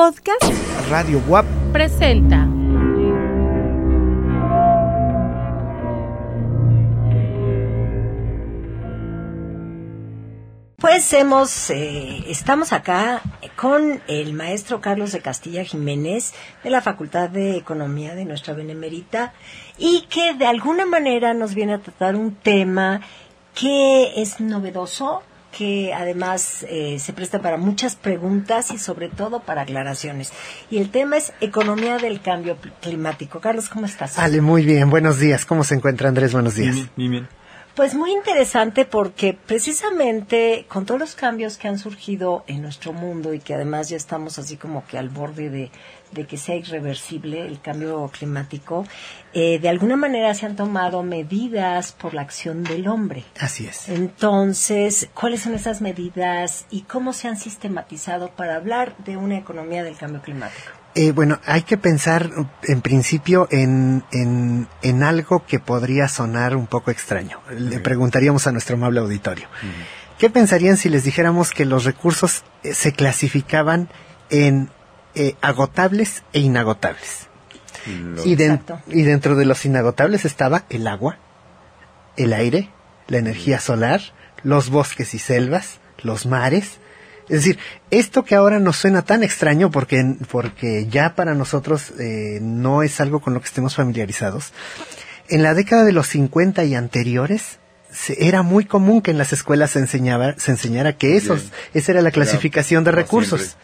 Podcast Radio WAP presenta. Pues hemos, eh, estamos acá con el maestro Carlos de Castilla Jiménez de la Facultad de Economía de nuestra Benemérita y que de alguna manera nos viene a tratar un tema que es novedoso, que además eh, se presta para muchas preguntas y sobre todo para aclaraciones. Y el tema es economía del cambio climático. Carlos, ¿cómo estás? Ale, muy bien, buenos días. ¿Cómo se encuentra Andrés? Buenos días. Bien, bien, bien. Pues muy interesante porque precisamente con todos los cambios que han surgido en nuestro mundo y que además ya estamos así como que al borde de, de que sea irreversible el cambio climático, eh, de alguna manera se han tomado medidas por la acción del hombre. Así es. Entonces, ¿cuáles son esas medidas y cómo se han sistematizado para hablar de una economía del cambio climático? Eh, bueno, hay que pensar en principio en, en, en, algo que podría sonar un poco extraño. Le preguntaríamos a nuestro amable auditorio. ¿Qué pensarían si les dijéramos que los recursos eh, se clasificaban en eh, agotables e inagotables? Y, de, y dentro de los inagotables estaba el agua, el aire, la energía solar, los bosques y selvas, los mares, es decir, esto que ahora nos suena tan extraño porque, porque ya para nosotros eh, no es algo con lo que estemos familiarizados, en la década de los 50 y anteriores se, era muy común que en las escuelas se, enseñaba, se enseñara que esos, esa era la clasificación de recursos.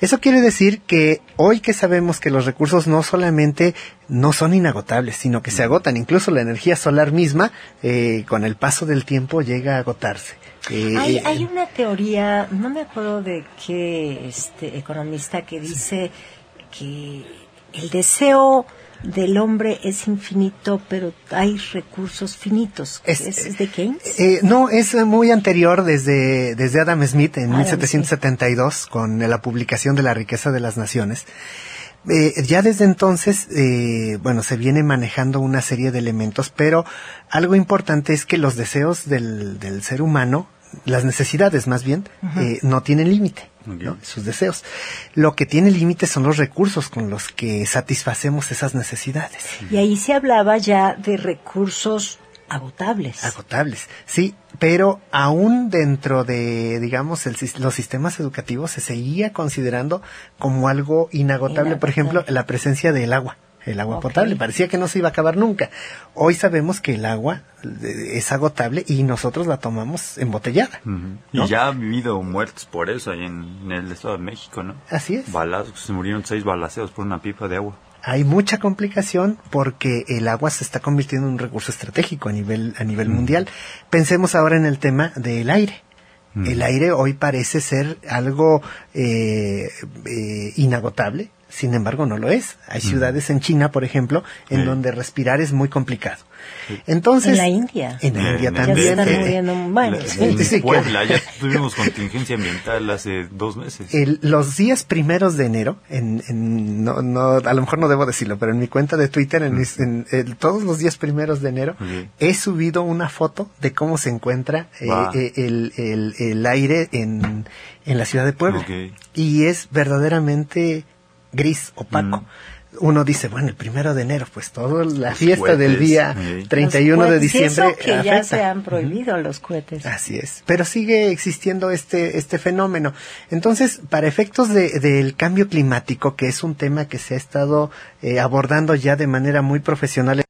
Eso quiere decir que hoy que sabemos que los recursos no solamente no son inagotables, sino que se agotan, incluso la energía solar misma, eh, con el paso del tiempo llega a agotarse. Eh, hay, hay, una teoría, no me acuerdo de qué este economista que dice que el deseo del hombre es infinito, pero hay recursos finitos. ¿Es, ¿Es, de Keynes? Eh, no, es muy anterior, desde, desde Adam Smith en Adam 1772, Smith. con la publicación de La riqueza de las naciones. Eh, ya desde entonces, eh, bueno, se viene manejando una serie de elementos, pero algo importante es que los deseos del, del ser humano, las necesidades más bien, uh -huh. eh, no tienen límite, ¿no? sus deseos. Lo que tiene límite son los recursos con los que satisfacemos esas necesidades. Y ahí se hablaba ya de recursos agotables. Agotables, sí, pero aún dentro de, digamos, el, los sistemas educativos se seguía considerando como algo inagotable, inagotable. por ejemplo, la presencia del agua. El agua okay. potable parecía que no se iba a acabar nunca. Hoy sabemos que el agua es agotable y nosotros la tomamos embotellada. Uh -huh. ¿no? Y ya ha habido muertos por eso ahí en, en, el Estado de México, ¿no? Así es. Balazos, se murieron seis balaceos por una pipa de agua hay mucha complicación porque el agua se está convirtiendo en un recurso estratégico a nivel, a nivel mm. mundial. Pensemos ahora en el tema del aire. Mm. El aire hoy parece ser algo eh, eh, inagotable, sin embargo no lo es. Hay mm. ciudades en China, por ejemplo, en sí. donde respirar es muy complicado. Entonces, en la India. En la India también. Ya se están muriendo, sí. sí, Puebla, ya tuvimos contingencia ambiental hace dos meses. El, los días primeros de enero, en, en no, no, a lo mejor no debo decirlo, pero en mi cuenta de Twitter, en, mis, en el, todos los días primeros de enero, okay. he subido una foto de cómo se encuentra wow. eh, el, el, el, aire en, en la ciudad de Puebla. Okay. Y es verdaderamente gris, opaco. Mm uno dice, bueno, el primero de enero, pues toda la los fiesta cohetes, del día sí. 31 de diciembre. Eso que afecta. ya se han prohibido uh -huh. los cohetes. Así es. Pero sigue existiendo este, este fenómeno. Entonces, para efectos de, del cambio climático, que es un tema que se ha estado eh, abordando ya de manera muy profesional,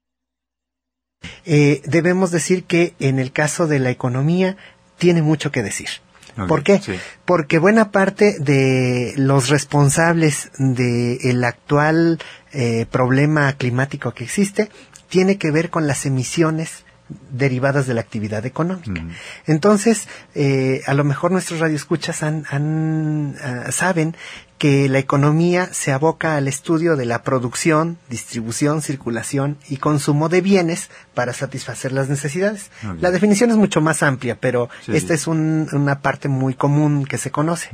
eh, debemos decir que en el caso de la economía tiene mucho que decir. Okay, ¿Por qué? Sí. Porque buena parte de los responsables del de actual eh, problema climático que existe tiene que ver con las emisiones derivadas de la actividad económica. Mm. Entonces, eh, a lo mejor nuestros radioescuchas han, han, uh, saben que la economía se aboca al estudio de la producción, distribución, circulación y consumo de bienes para satisfacer las necesidades. Okay. La definición es mucho más amplia, pero sí, esta es un, una parte muy común que se conoce.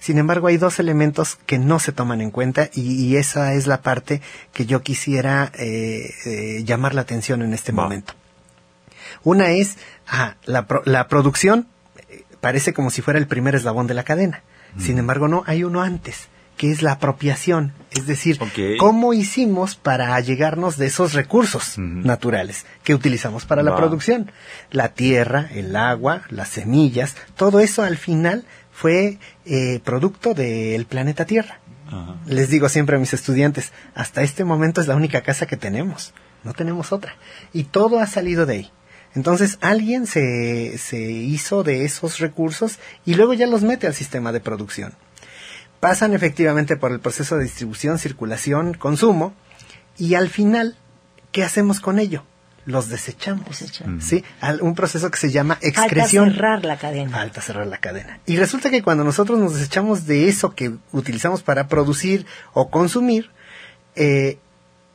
Sin embargo, hay dos elementos que no se toman en cuenta y, y esa es la parte que yo quisiera eh, eh, llamar la atención en este Va. momento. Una es ah, la, la, producción, eh, parece como si fuera el primer eslabón de la cadena. Mm. Sin embargo, no, hay uno antes, que es la apropiación, es decir, cómo hicimos para llegarnos de esos recursos naturales que utilizamos para la producción. La tierra, el agua, las semillas, todo eso al final fue eh, producto del planeta Tierra. Les digo siempre a mis estudiantes, hasta este momento es la única casa que tenemos, no tenemos otra. Y todo ha salido de ahí. Entonces alguien se, se hizo de esos recursos y luego ya los mete al sistema de producción. Pasan efectivamente por el proceso de distribución, circulación, consumo y al final, ¿qué hacemos con ello? Los desechamos. Desechamos. ¿sí? Al- un proceso que se llama Falta excreción. cerrar la cadena. Falta cerrar la cadena. Y resulta que cuando nosotros nos desechamos de eso que utilizamos para producir o consumir, eh,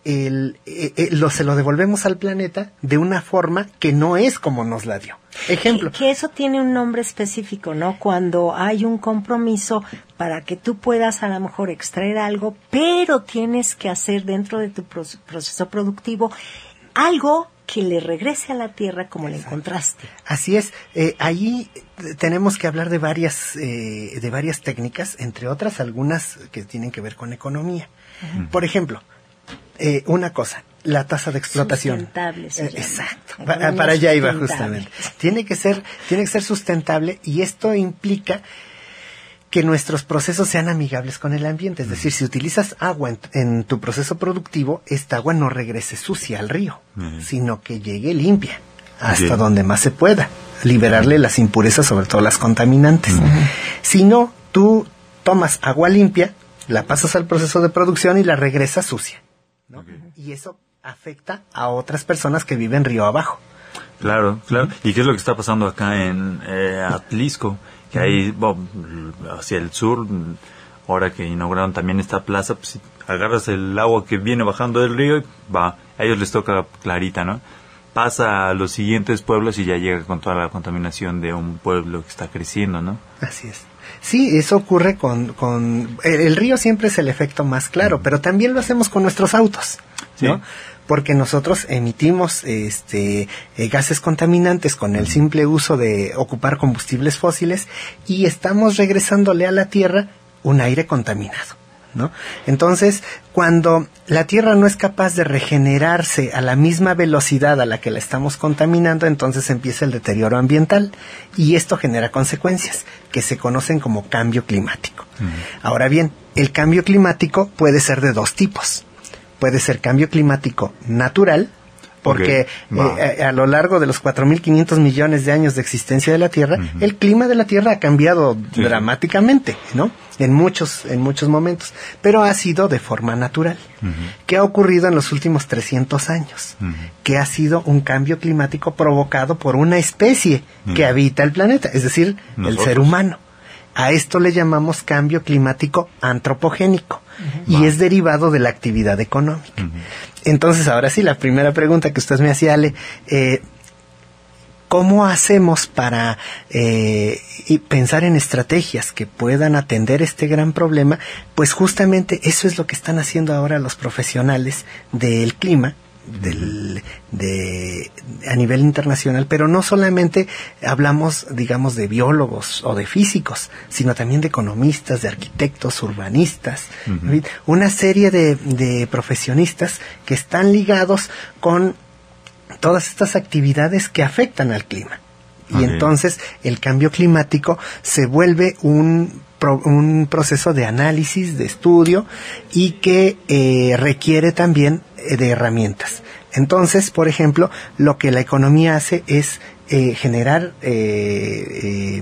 el- eh, eh, lo, se lo devolvemos al planeta de una forma que no es como nos la dio. Ejemplo. Que, que eso tiene un nombre específico, ¿no? Cuando hay un compromiso para que tú puedas a lo mejor extraer algo, pero tienes que hacer dentro de tu proce- proceso productivo algo que le regrese a la tierra como le encontraste. Así es, eh, ahí eh, tenemos que hablar de varias, eh, de varias técnicas, entre otras algunas que tienen que ver con economía. Por ejemplo, eh, una cosa, la tasa de explotación. Sustentable se Eh, llama. exacto, Economía para, para allá iba justamente. Tiene que ser, tiene que ser sustentable y esto implica que nuestros procesos sean amigables con el ambiente. Es decir, si utilizas agua en, en tu proceso productivo, esta agua no regrese sucia al río, Ujú. sino que llegue limpia hasta donde más se pueda, liberarle las impurezas, sobre todo las contaminantes. Si no, tú tomas agua limpia, la pasas al proceso de producción y la regresas sucia. ¿No? Y eso afecta a otras personas que viven río abajo. Claro, claro. ¿Y qué es lo que está pasando acá en eh, Atlisco? Que ahí, bueno, hacia el sur, ahora que inauguraron también esta plaza, pues agarras el agua que viene bajando del río y va, a ellos les toca clarita, ¿no? Pasa a los siguientes pueblos y ya llega con toda la contaminación de un pueblo que está creciendo, ¿no? Así es. Sí, eso ocurre con, con el, el río siempre es el efecto más claro, pero también lo hacemos con nuestros autos, ¿no? Porque nosotros emitimos este eh, gases contaminantes con el simple uso de ocupar combustibles fósiles y estamos regresándole a la tierra un aire contaminado. ¿No? Entonces, cuando la Tierra no es capaz de regenerarse a la misma velocidad a la que la estamos contaminando, entonces empieza el deterioro ambiental y esto genera consecuencias que se conocen como cambio climático. Ahora bien, el cambio climático puede ser de dos tipos. Puede ser cambio climático natural, porque va. eh, a, a lo largo de los 4.500 millones de años de existencia de la Tierra, el clima de la Tierra ha cambiado Sí. dramáticamente, ¿no? En muchos, en muchos momentos, pero ha sido de forma natural. ¿Qué ha ocurrido en los últimos 300 años? Ujú. Que ha sido un cambio climático provocado por una especie que habita el planeta, es decir, el ser humano. A esto le llamamos cambio climático antropogénico y es derivado de la actividad económica. Entonces, ahora sí, la primera pregunta que usted me hacía, Ale, eh, ¿cómo hacemos para eh, y pensar en estrategias que puedan atender este gran problema? Pues justamente eso es lo que están haciendo ahora los profesionales del clima. Del, de, a nivel internacional, pero no solamente hablamos, digamos, de biólogos o de físicos, sino también de economistas, de arquitectos, urbanistas, una serie de, de profesionistas que están ligados con todas estas actividades que afectan al clima. Y entonces el cambio climático se vuelve un, pro- un proceso de análisis, de estudio y que eh, requiere también eh, de herramientas. Entonces, por ejemplo, lo que la economía hace es eh, generar eh,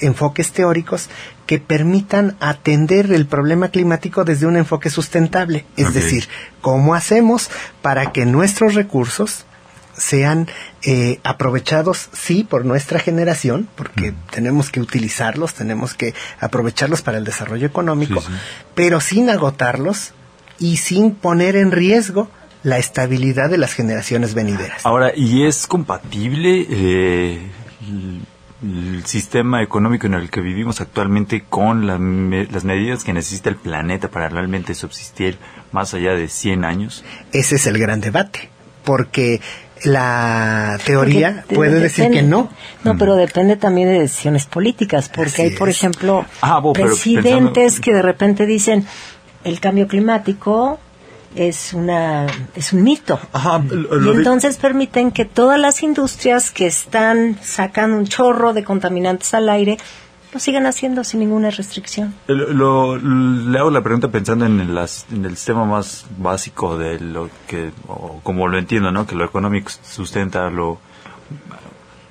enfoques teóricos que permitan atender el problema climático desde un enfoque sustentable. Es decir, ¿cómo hacemos para que nuestros recursos sean eh, aprovechados, sí, por nuestra generación, porque tenemos que utilizarlos, tenemos que aprovecharlos para el desarrollo económico, Sí, sí. pero sin agotarlos y sin poner en riesgo la estabilidad de las generaciones venideras. Ahora, ¿y es compatible eh, el, el sistema económico en el que vivimos actualmente con la me- las medidas que necesita el planeta para realmente subsistir más allá de 100 años? Ese es el gran debate, porque la teoría puede decir que no. No, pero depende también de decisiones políticas, porque hay, por ejemplo, ah, presidentes que de repente dicen el cambio climático es una es un mito y entonces permiten que todas las industrias que están sacando un chorro de contaminantes al aire lo sigan haciendo sin ninguna restricción. Lo, le hago la pregunta pensando en, en el sistema más básico de lo que, como lo entiendo, ¿no? Que lo económico sustenta lo,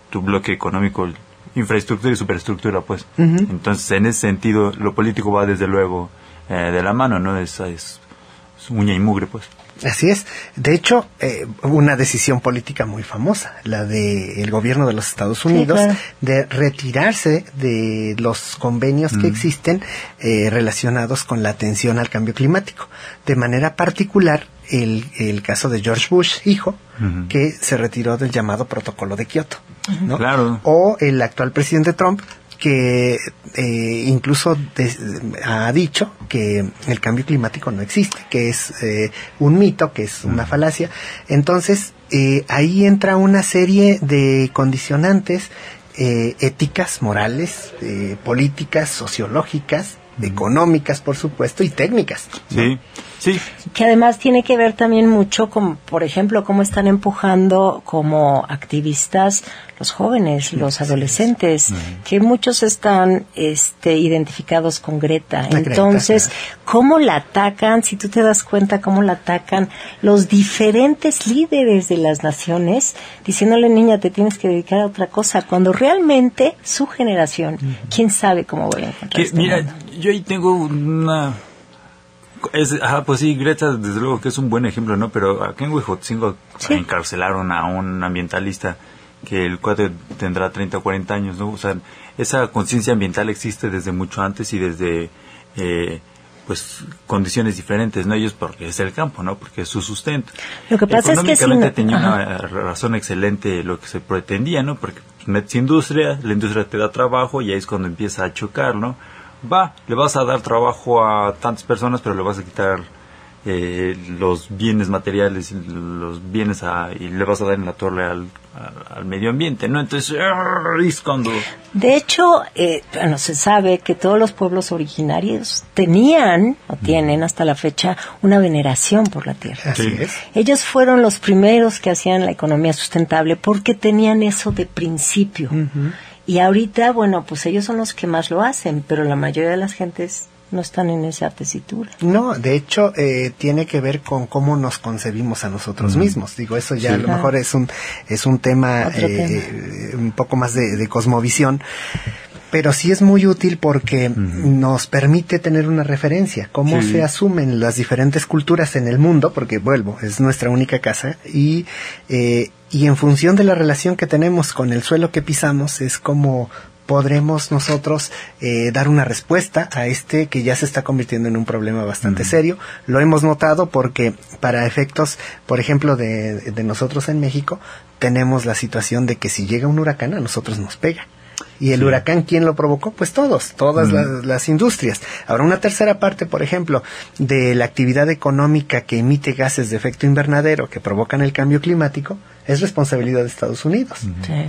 tu bloque económico, infraestructura y superestructura, pues. Entonces, en ese sentido, lo político va desde luego eh, de la mano, ¿no? Es, es, uña y mugre, pues. Así es. De hecho, eh, una decisión política muy famosa, la del gobierno de los Estados Unidos, de retirarse de los convenios que existen eh, relacionados con la atención al cambio climático. De manera particular, el, el caso de George Bush, hijo, que se retiró del llamado protocolo de Kioto. ¿no? Claro. O el actual presidente Trump, que eh, incluso ha dicho que el cambio climático no existe, que es eh, un mito, que es una falacia. Entonces, eh, ahí entra una serie de condicionantes éticas, morales, políticas, sociológicas, económicas, por supuesto, y técnicas. Sí. Sí. Que además tiene que ver también mucho con, por ejemplo, cómo están empujando como activistas los jóvenes, los adolescentes, que muchos están este, identificados con Greta. Entonces, cómo la atacan, si tú te das cuenta cómo la atacan los diferentes líderes de las naciones, diciéndole, niña, te tienes que dedicar a otra cosa, cuando realmente su generación, quién sabe cómo voy a encontrar. Este mira, yo ahí tengo una es, pues sí, Greta, desde luego que es un buen ejemplo, ¿no? Pero aquí en Huejotzingo encarcelaron a un ambientalista que el cuate tendrá 30 o 40 años, ¿no? O sea, esa conciencia ambiental existe desde mucho antes y desde, eh, pues, condiciones diferentes, ¿no? Ellos porque es el campo, ¿no? Porque es su sustento. Lo que pasa es que tenía una razón excelente lo que se pretendía, ¿no? Porque metes industria, la industria te da trabajo y ahí es cuando empieza a chocar, ¿no? Va, le vas a dar trabajo a tantas personas, pero le vas a quitar eh, los bienes materiales, los bienes y le vas a dar en la torre al, medio ambiente, ¿no? Entonces, es cuando... De hecho, eh, bueno, se sabe que todos los pueblos originarios tenían, o tienen hasta la fecha, una veneración por la tierra. Así es. Ellos fueron los primeros que hacían la economía sustentable porque tenían eso de principio. Y ahorita, bueno, pues ellos son los que más lo hacen, pero la mayoría de las gentes no están en esa tesitura. No, de hecho, eh, tiene que ver con cómo nos concebimos a nosotros mismos. Digo, eso ya a lo mejor es un, es un tema, eh, un poco más de, de cosmovisión pero sí es muy útil porque nos permite tener una referencia, cómo se asumen las diferentes culturas en el mundo, porque vuelvo, es nuestra única casa, y, eh, y en función de la relación que tenemos con el suelo que pisamos, es como podremos nosotros eh, dar una respuesta a este que ya se está convirtiendo en un problema bastante serio. Lo hemos notado porque para efectos, por ejemplo, de, de nosotros en México, tenemos la situación de que si llega un huracán a nosotros nos pega. ¿Y el huracán quién lo provocó? Pues todos, todas las, industrias. Ahora, una tercera parte, por ejemplo, de la actividad económica que emite gases de efecto invernadero que provocan el cambio climático es responsabilidad de Estados Unidos.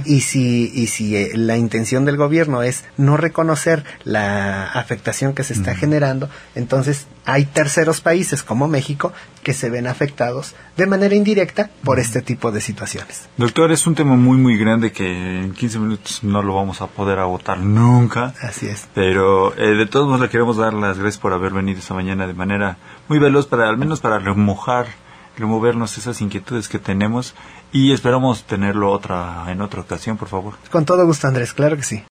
Y si, y si eh, la intención del gobierno es no reconocer la afectación que se está generando, entonces hay terceros países como México que se ven afectados de manera indirecta por este tipo de situaciones. Doctor, es un tema muy, muy grande que en 15 minutos no lo vamos a poder agotar nunca. Así es. Pero eh, de todos modos le queremos dar las gracias por haber venido esta mañana de manera muy veloz, para al menos para remojar, removernos esas inquietudes que tenemos y esperamos tenerlo otra en otra ocasión, por favor. Con todo gusto, Andrés, claro que sí.